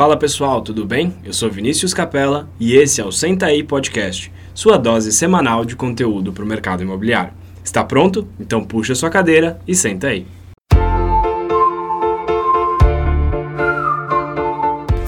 Fala pessoal, tudo bem? Eu sou Vinícius Capella e esse é o Senta aí Podcast, sua dose semanal de conteúdo para o mercado imobiliário. Está pronto? Então puxa sua cadeira e senta aí.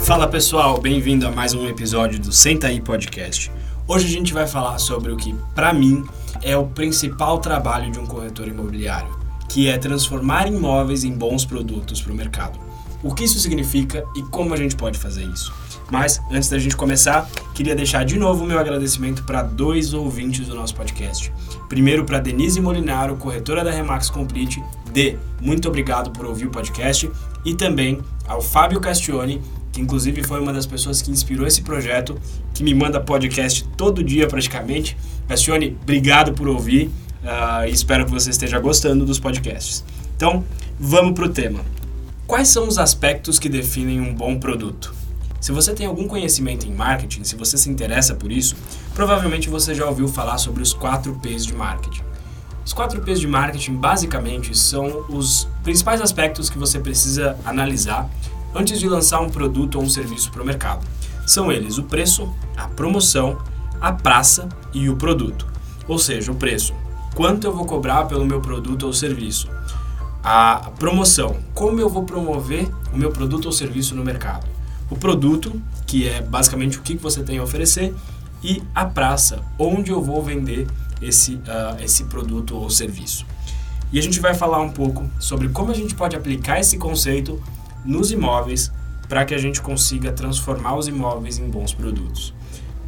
Fala pessoal, bem-vindo a mais um episódio do Senta aí Podcast. Hoje a gente vai falar sobre o que, para mim, é o principal trabalho de um corretor imobiliário, que é transformar imóveis em bons produtos para o mercado o que isso significa e como a gente pode fazer isso. Mas, antes da gente começar, queria deixar de novo o meu agradecimento para dois ouvintes do nosso podcast. Primeiro, para Denise Molinaro, corretora da Remax Complete. D, muito obrigado por ouvir o podcast. E também ao Fábio Castione, que inclusive foi uma das pessoas que inspirou esse projeto, que me manda podcast todo dia praticamente. Castione, obrigado por ouvir uh, espero que você esteja gostando dos podcasts. Então, vamos para o tema. Quais são os aspectos que definem um bom produto? Se você tem algum conhecimento em marketing, se você se interessa por isso, provavelmente você já ouviu falar sobre os 4 P's de marketing. Os 4 P's de marketing basicamente são os principais aspectos que você precisa analisar antes de lançar um produto ou um serviço para o mercado. São eles o preço, a promoção, a praça e o produto. Ou seja, o preço. Quanto eu vou cobrar pelo meu produto ou serviço? A promoção. Como eu vou promover o meu produto ou serviço no mercado? O produto, que é basicamente o que você tem a oferecer, e a praça, onde eu vou vender esse, uh, esse produto ou serviço. E a gente vai falar um pouco sobre como a gente pode aplicar esse conceito nos imóveis para que a gente consiga transformar os imóveis em bons produtos.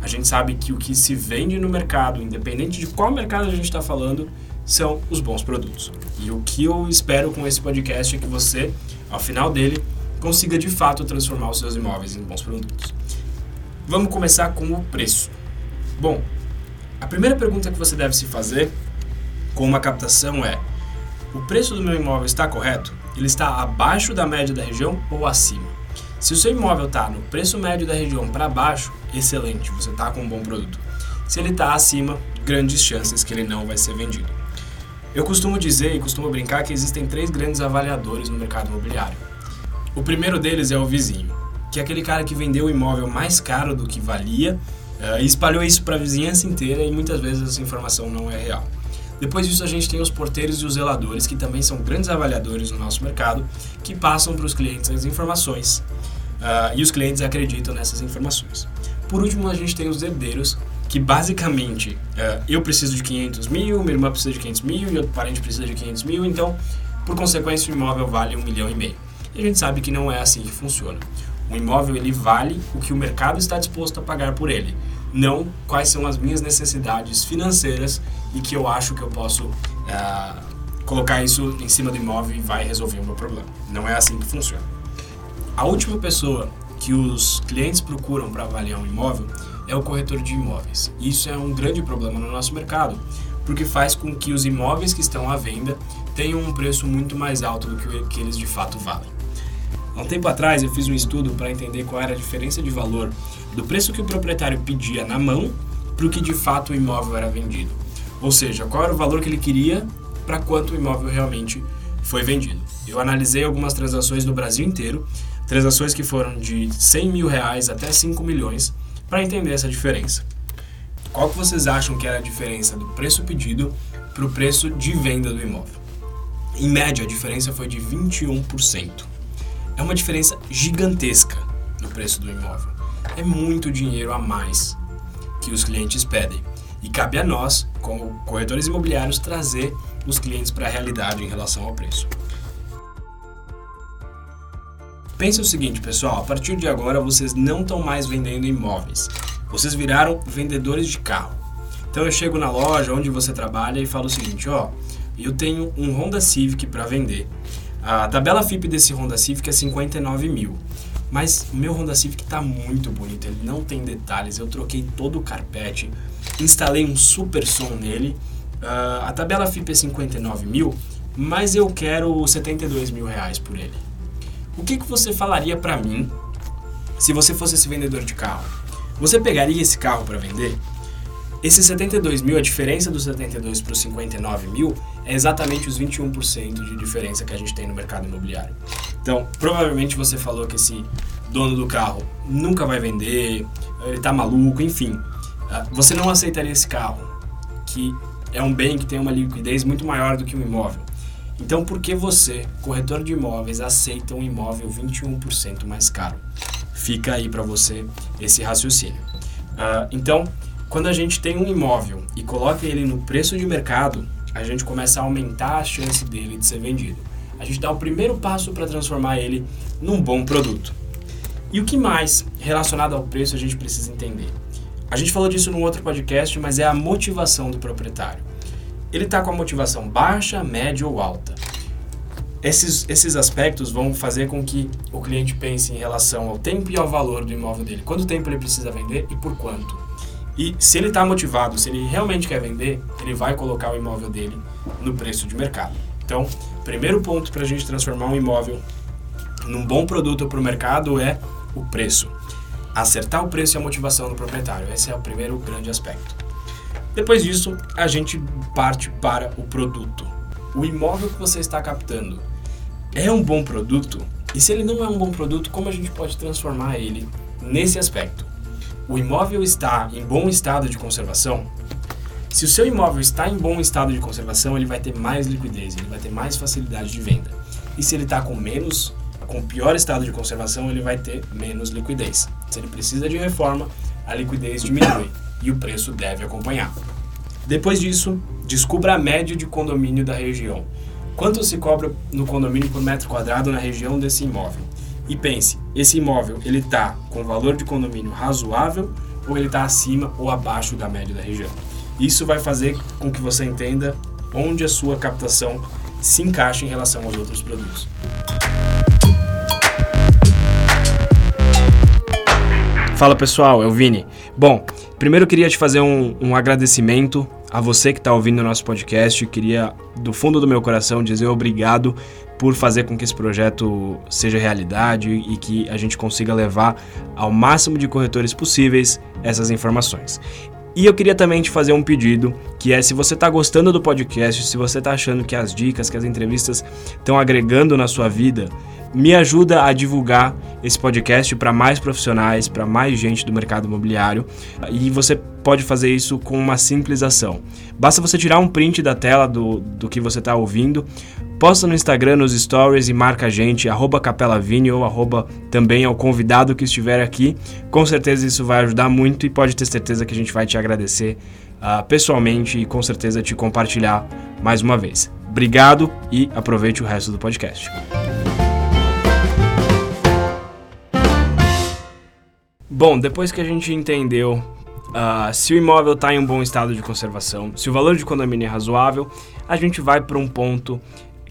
A gente sabe que o que se vende no mercado, independente de qual mercado a gente está falando, são os bons produtos. E o que eu espero com esse podcast é que você, ao final dele, consiga de fato transformar os seus imóveis em bons produtos. Vamos começar com o preço. Bom, a primeira pergunta que você deve se fazer com uma captação é: o preço do meu imóvel está correto? Ele está abaixo da média da região ou acima? Se o seu imóvel está no preço médio da região para baixo, excelente, você está com um bom produto. Se ele está acima, grandes chances que ele não vai ser vendido. Eu costumo dizer e costumo brincar que existem três grandes avaliadores no mercado imobiliário. O primeiro deles é o vizinho, que é aquele cara que vendeu o imóvel mais caro do que valia uh, e espalhou isso para a vizinhança inteira e muitas vezes essa informação não é real. Depois disso, a gente tem os porteiros e os zeladores, que também são grandes avaliadores no nosso mercado, que passam para os clientes as informações uh, e os clientes acreditam nessas informações. Por último, a gente tem os herdeiros, que basicamente uh, eu preciso de 500 mil, minha irmã precisa de 500 mil e outro parente precisa de 500 mil, então, por consequência, o imóvel vale um milhão e meio. E a gente sabe que não é assim que funciona. O imóvel ele vale o que o mercado está disposto a pagar por ele, não quais são as minhas necessidades financeiras e que eu acho que eu posso uh, colocar isso em cima do imóvel e vai resolver o meu problema. Não é assim que funciona. A última pessoa que os clientes procuram para avaliar um imóvel é o corretor de imóveis. Isso é um grande problema no nosso mercado, porque faz com que os imóveis que estão à venda tenham um preço muito mais alto do que, eles de fato valem. Há um tempo atrás eu fiz um estudo para entender qual era a diferença de valor do preço que o proprietário pedia na mão para o que de fato o imóvel era vendido. Ou seja, qual era o valor que ele queria para quanto o imóvel realmente foi vendido. Eu analisei algumas transações no Brasil inteiro, transações que foram de 100 mil reais até 5 milhões, para entender essa diferença. Qual que vocês acham que era a diferença do preço pedido para o preço de venda do imóvel? Em média, a diferença foi de 21%. É uma diferença gigantesca no preço do imóvel. É muito dinheiro a mais que os clientes pedem. E cabe a nós, como corretores imobiliários, trazer os clientes para a realidade em relação ao preço. Pense o seguinte, pessoal, a partir de agora vocês não estão mais vendendo imóveis. Vocês viraram vendedores de carro. Então eu chego na loja onde você trabalha e falo o seguinte, ó, eu tenho um Honda Civic para vender. A tabela FIP desse Honda Civic é 59 mil. Mas o meu Honda Civic está muito bonito, ele não tem detalhes. Eu troquei todo o carpete, instalei um super som nele. Uh, a tabela FIP é 59 mil, mas eu quero 72 mil reais por ele. O que, que você falaria para mim se você fosse esse vendedor de carro? Você pegaria esse carro para vender? Esse 72 mil, a diferença dos 72 para os 59 mil é exatamente os 21% de diferença que a gente tem no mercado imobiliário. Então, provavelmente você falou que esse dono do carro nunca vai vender, ele tá maluco, enfim. Ah, você não aceitaria esse carro, que é um bem que tem uma liquidez muito maior do que um imóvel. Então, por que você, corretor de imóveis, aceita um imóvel 21% mais caro? Fica aí para você esse raciocínio. Uh, então, quando a gente tem um imóvel e coloca ele no preço de mercado, a gente começa a aumentar a chance dele de ser vendido. A gente dá o primeiro passo para transformar ele num bom produto. E o que mais relacionado ao preço a gente precisa entender? A gente falou disso num outro podcast, mas é a motivação do proprietário. Ele está com a motivação baixa, média ou alta. Esses, esses aspectos vão fazer com que o cliente pense em relação ao tempo e ao valor do imóvel dele. Quanto tempo ele precisa vender e por quanto. E se ele está motivado, se ele realmente quer vender, ele vai colocar o imóvel dele no preço de mercado. Então, primeiro ponto para a gente transformar um imóvel num bom produto para o mercado é o preço. Acertar o preço e a motivação do proprietário. Esse é o primeiro grande aspecto. Depois disso, a gente parte para o produto. O imóvel que você está captando é um bom produto? E se ele não é um bom produto, como a gente pode transformar ele nesse aspecto? O imóvel está em bom estado de conservação? Se o seu imóvel está em bom estado de conservação, ele vai ter mais liquidez, ele vai ter mais facilidade de venda. E se ele está com menos, com pior estado de conservação, ele vai ter menos liquidez. Se ele precisa de reforma, a liquidez diminui e o preço deve acompanhar. Depois disso, descubra a média de condomínio da região. Quanto se cobra no condomínio por metro quadrado na região desse imóvel? E pense, esse imóvel ele está com valor de condomínio razoável ou ele está acima ou abaixo da média da região? Isso vai fazer com que você entenda onde a sua captação se encaixa em relação aos outros produtos. Fala pessoal, é o Vini. Bom, primeiro eu queria te fazer um, um agradecimento a você que está ouvindo o nosso podcast. Queria, do fundo do meu coração, dizer obrigado por fazer com que esse projeto seja realidade e que a gente consiga levar ao máximo de corretores possíveis essas informações. E eu queria também te fazer um pedido, que é se você está gostando do podcast, se você está achando que as dicas, que as entrevistas estão agregando na sua vida, me ajuda a divulgar esse podcast para mais profissionais, para mais gente do mercado imobiliário. E você pode fazer isso com uma simples ação. Basta você tirar um print da tela do, do que você está ouvindo, posta no Instagram, nos stories e marca a gente, arroba capelavini ou arroba também ao convidado que estiver aqui. Com certeza isso vai ajudar muito e pode ter certeza que a gente vai te agradecer uh, pessoalmente e com certeza te compartilhar mais uma vez. Obrigado e aproveite o resto do podcast. Bom, depois que a gente entendeu Uh, se o imóvel está em um bom estado de conservação, se o valor de condomínio é razoável, a gente vai para um ponto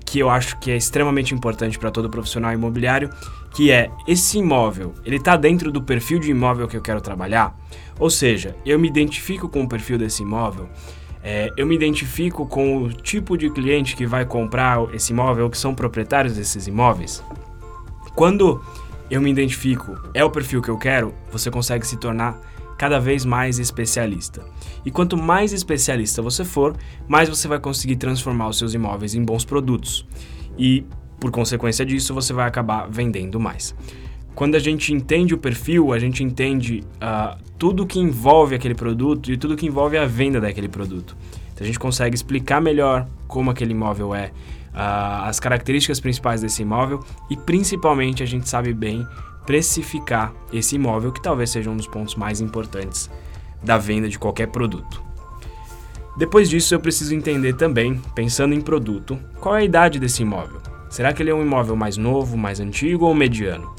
que eu acho que é extremamente importante para todo profissional imobiliário, que é esse imóvel, ele está dentro do perfil de imóvel que eu quero trabalhar? Ou seja, eu me identifico com o perfil desse imóvel, é, eu me identifico com o tipo de cliente que vai comprar esse imóvel, que são proprietários desses imóveis. Quando eu me identifico, é o perfil que eu quero, você consegue se tornar cada vez mais especialista. E quanto mais especialista você for, mais você vai conseguir transformar os seus imóveis em bons produtos. E, por consequência disso, você vai acabar vendendo mais. Quando a gente entende o perfil, a gente entende uh, tudo que envolve aquele produto e tudo que envolve a venda daquele produto. Então a gente consegue explicar melhor como aquele imóvel é, uh, as características principais desse imóvel e principalmente a gente sabe bem precificar esse imóvel, que talvez seja um dos pontos mais importantes da venda de qualquer produto. Depois disso, eu preciso entender também, pensando em produto, qual é a idade desse imóvel. Será que ele é um imóvel mais novo, mais antigo ou mediano?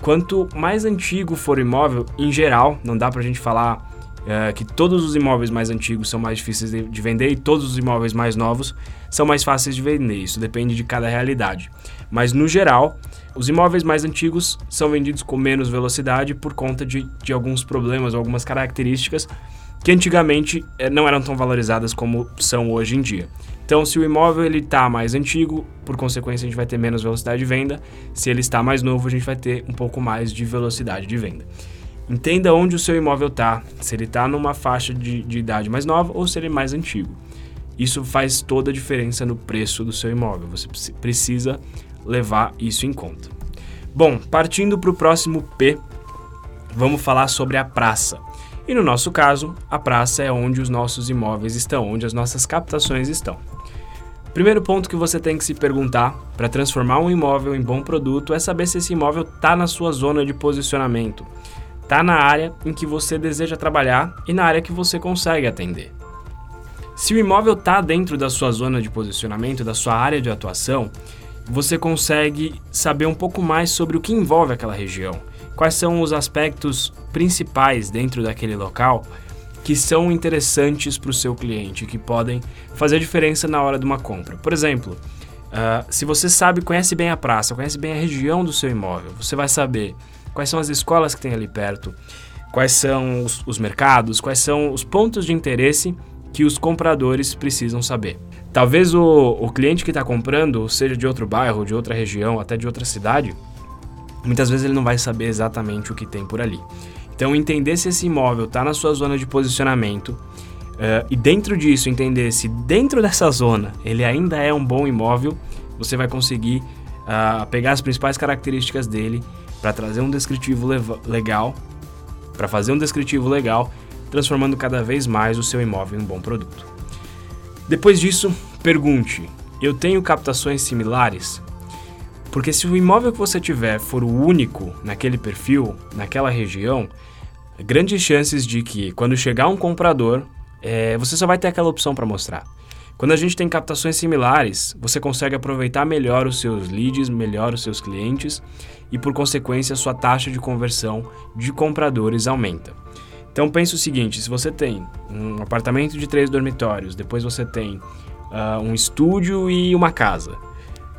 Quanto mais antigo for o imóvel, em geral, não dá para a gente falar é, que todos os imóveis mais antigos são mais difíceis de, de, vender e todos os imóveis mais novos são mais fáceis de vender. Isso depende de cada realidade. Mas no geral, os imóveis mais antigos são vendidos com menos velocidade por conta de, de alguns problemas, algumas características que antigamente é, não eram tão valorizadas como são hoje em dia. Então, se o imóvel ele está mais antigo, por consequência a gente vai ter menos velocidade de venda. Se ele está mais novo, a gente vai ter um pouco mais de velocidade de venda. Entenda onde o seu imóvel está, se ele está numa faixa de, de idade mais nova ou se ele é mais antigo. Isso faz toda a diferença no preço do seu imóvel. Você precisa levar isso em conta. Bom, partindo para o próximo P, vamos falar sobre a praça. E no nosso caso, a praça é onde os nossos imóveis estão, onde as nossas captações estão. Primeiro ponto que você tem que se perguntar para transformar um imóvel em bom produto é saber se esse imóvel está na sua zona de posicionamento, está na área em que você deseja trabalhar e na área que você consegue atender. Se o imóvel está dentro da sua zona de posicionamento, da sua área de atuação, você consegue saber um pouco mais sobre o que envolve aquela região quais são os aspectos principais dentro daquele local que são interessantes para o seu cliente, que podem fazer diferença na hora de uma compra. Por exemplo, uh, se você sabe, conhece bem a praça, conhece bem a região do seu imóvel, você vai saber quais são as escolas que tem ali perto, quais são os, os mercados, quais são os pontos de interesse que os compradores precisam saber. Talvez o, o cliente que está comprando seja de outro bairro, de outra região, até de outra cidade, muitas vezes ele não vai saber exatamente o que tem por ali. Então, entender se esse imóvel está na sua zona de posicionamento uh, e dentro disso entender se dentro dessa zona ele ainda é um bom imóvel, você vai conseguir uh, pegar as principais características dele para trazer um descritivo legal, para fazer um descritivo legal, transformando cada vez mais o seu imóvel em um bom produto. Depois disso, pergunte: eu tenho captações similares? Porque se o imóvel que você tiver for o único naquele perfil, naquela região, grandes chances de que quando chegar um comprador, é, você só vai ter aquela opção para mostrar. Quando a gente tem captações similares, você consegue aproveitar melhor os seus leads, melhor os seus clientes e, por consequência, a sua taxa de conversão de compradores aumenta. Então pense o seguinte: se você tem um apartamento de três dormitórios, depois você tem uh, um estúdio e uma casa,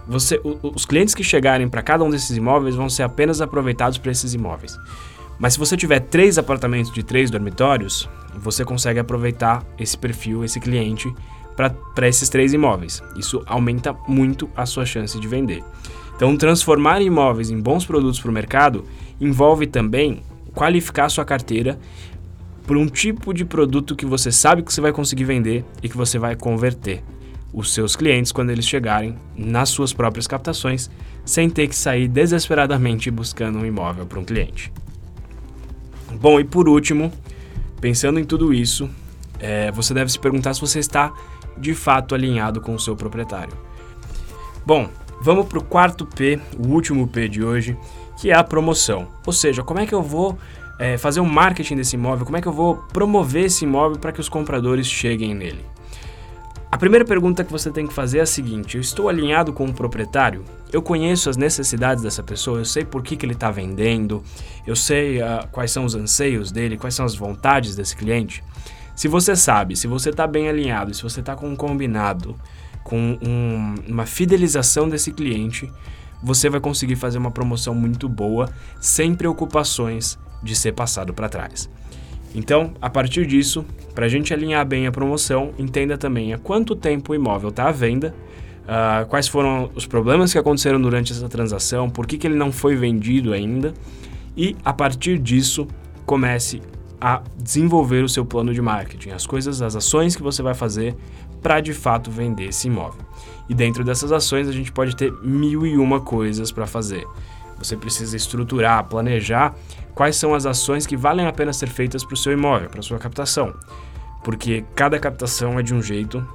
você, os clientes que chegarem para cada um desses imóveis vão ser apenas aproveitados para esses imóveis. Mas se você tiver três apartamentos de três dormitórios, você consegue aproveitar esse perfil, esse cliente, para esses três imóveis. Isso aumenta muito a sua chance de vender. Então, transformar imóveis em bons produtos para o mercado envolve também qualificar sua carteira por um tipo de produto que você sabe que você vai conseguir vender e que você vai converter os seus clientes quando eles chegarem nas suas próprias captações, sem ter que sair desesperadamente buscando um imóvel para um cliente. Bom, e por último, pensando em tudo isso, é, você deve se perguntar se você está de fato alinhado com o seu proprietário. Bom, vamos para o quarto P, o último P de hoje, que é a promoção. Ou seja, como é que eu vou é, fazer o um marketing desse imóvel, como é que eu vou promover esse imóvel para que os compradores cheguem nele. A primeira pergunta que você tem que fazer é a seguinte: eu estou alinhado com o proprietário? Eu conheço as necessidades dessa pessoa, eu sei por que, que ele está vendendo, eu sei uh, quais são os anseios dele, quais são as vontades desse cliente. Se você sabe, se você está bem alinhado, se você está com um combinado, com um, uma fidelização desse cliente, você vai conseguir fazer uma promoção muito boa, sem preocupações de ser passado para trás. Então, a partir disso, para a gente alinhar bem a promoção, entenda também há quanto tempo o imóvel está à venda, uh, quais foram os problemas que aconteceram durante essa transação, por que, que ele não foi vendido ainda, e a partir disso, comece a desenvolver o seu plano de marketing, as coisas, as ações que você vai fazer para de fato vender esse imóvel. E dentro dessas ações a gente pode ter mil e uma coisas para fazer. Você precisa estruturar, planejar quais são as ações que valem a pena ser feitas para o seu imóvel, para sua captação. Porque cada captação é de um jeito,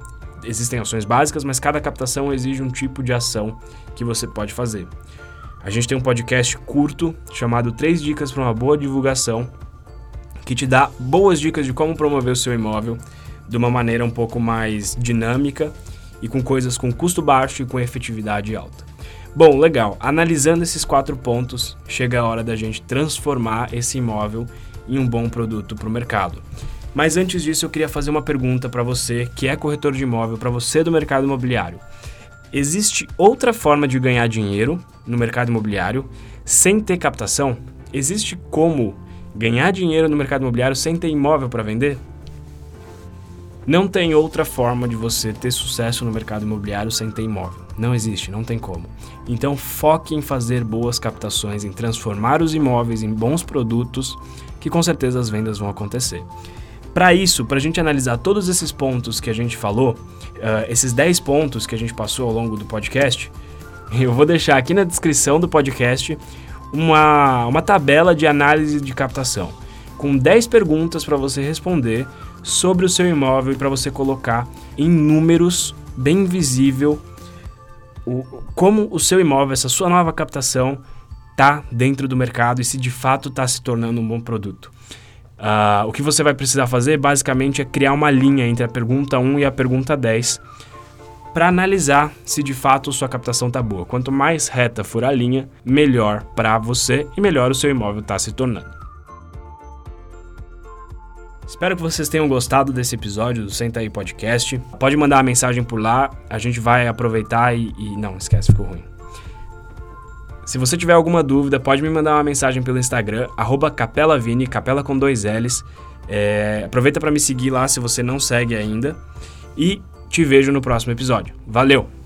existem ações básicas, mas cada captação exige um tipo de ação que você pode fazer. A gente tem um podcast curto chamado Três Dicas para uma Boa Divulgação, que te dá boas dicas de como promover o seu imóvel de uma maneira um pouco mais dinâmica e com coisas com custo baixo e com efetividade alta. Bom, legal. Analisando esses quatro pontos, chega a hora da gente transformar esse imóvel em um bom produto para o mercado. Mas antes disso, eu queria fazer uma pergunta para você que é corretor de imóvel, para você do mercado imobiliário. Existe outra forma de ganhar dinheiro no mercado imobiliário sem ter captação? Existe como ganhar dinheiro no mercado imobiliário sem ter imóvel para vender? Não tem outra forma de você ter sucesso no mercado imobiliário sem ter imóvel. Não existe, não tem como. Então foque em fazer boas captações, em transformar os imóveis em bons produtos, que com certeza as vendas vão acontecer. Para isso, para a gente analisar todos esses pontos que a gente falou, uh, esses 10 pontos que a gente passou ao longo do podcast, eu vou deixar aqui na descrição do podcast uma, uma tabela de análise de captação com 10 perguntas para você responder sobre o seu imóvel e para você colocar em números bem visível o, como o seu imóvel, essa sua nova captação, está dentro do mercado e se de fato está se tornando um bom produto. Uh, o que você vai precisar fazer basicamente é criar uma linha entre a pergunta 1 e a pergunta 10 para analisar se de fato sua captação está boa. Quanto mais reta for a linha, melhor para você e melhor o seu imóvel está se tornando. Espero que vocês tenham gostado desse episódio do Senta aí Podcast. Pode mandar uma mensagem por lá, a gente vai aproveitar e, e... não, esquece, ficou ruim. Se você tiver alguma dúvida, pode me mandar uma mensagem pelo Instagram, capelavini, capela com dois L's. É, aproveita para me seguir lá se você não segue ainda. E te vejo no próximo episódio. Valeu!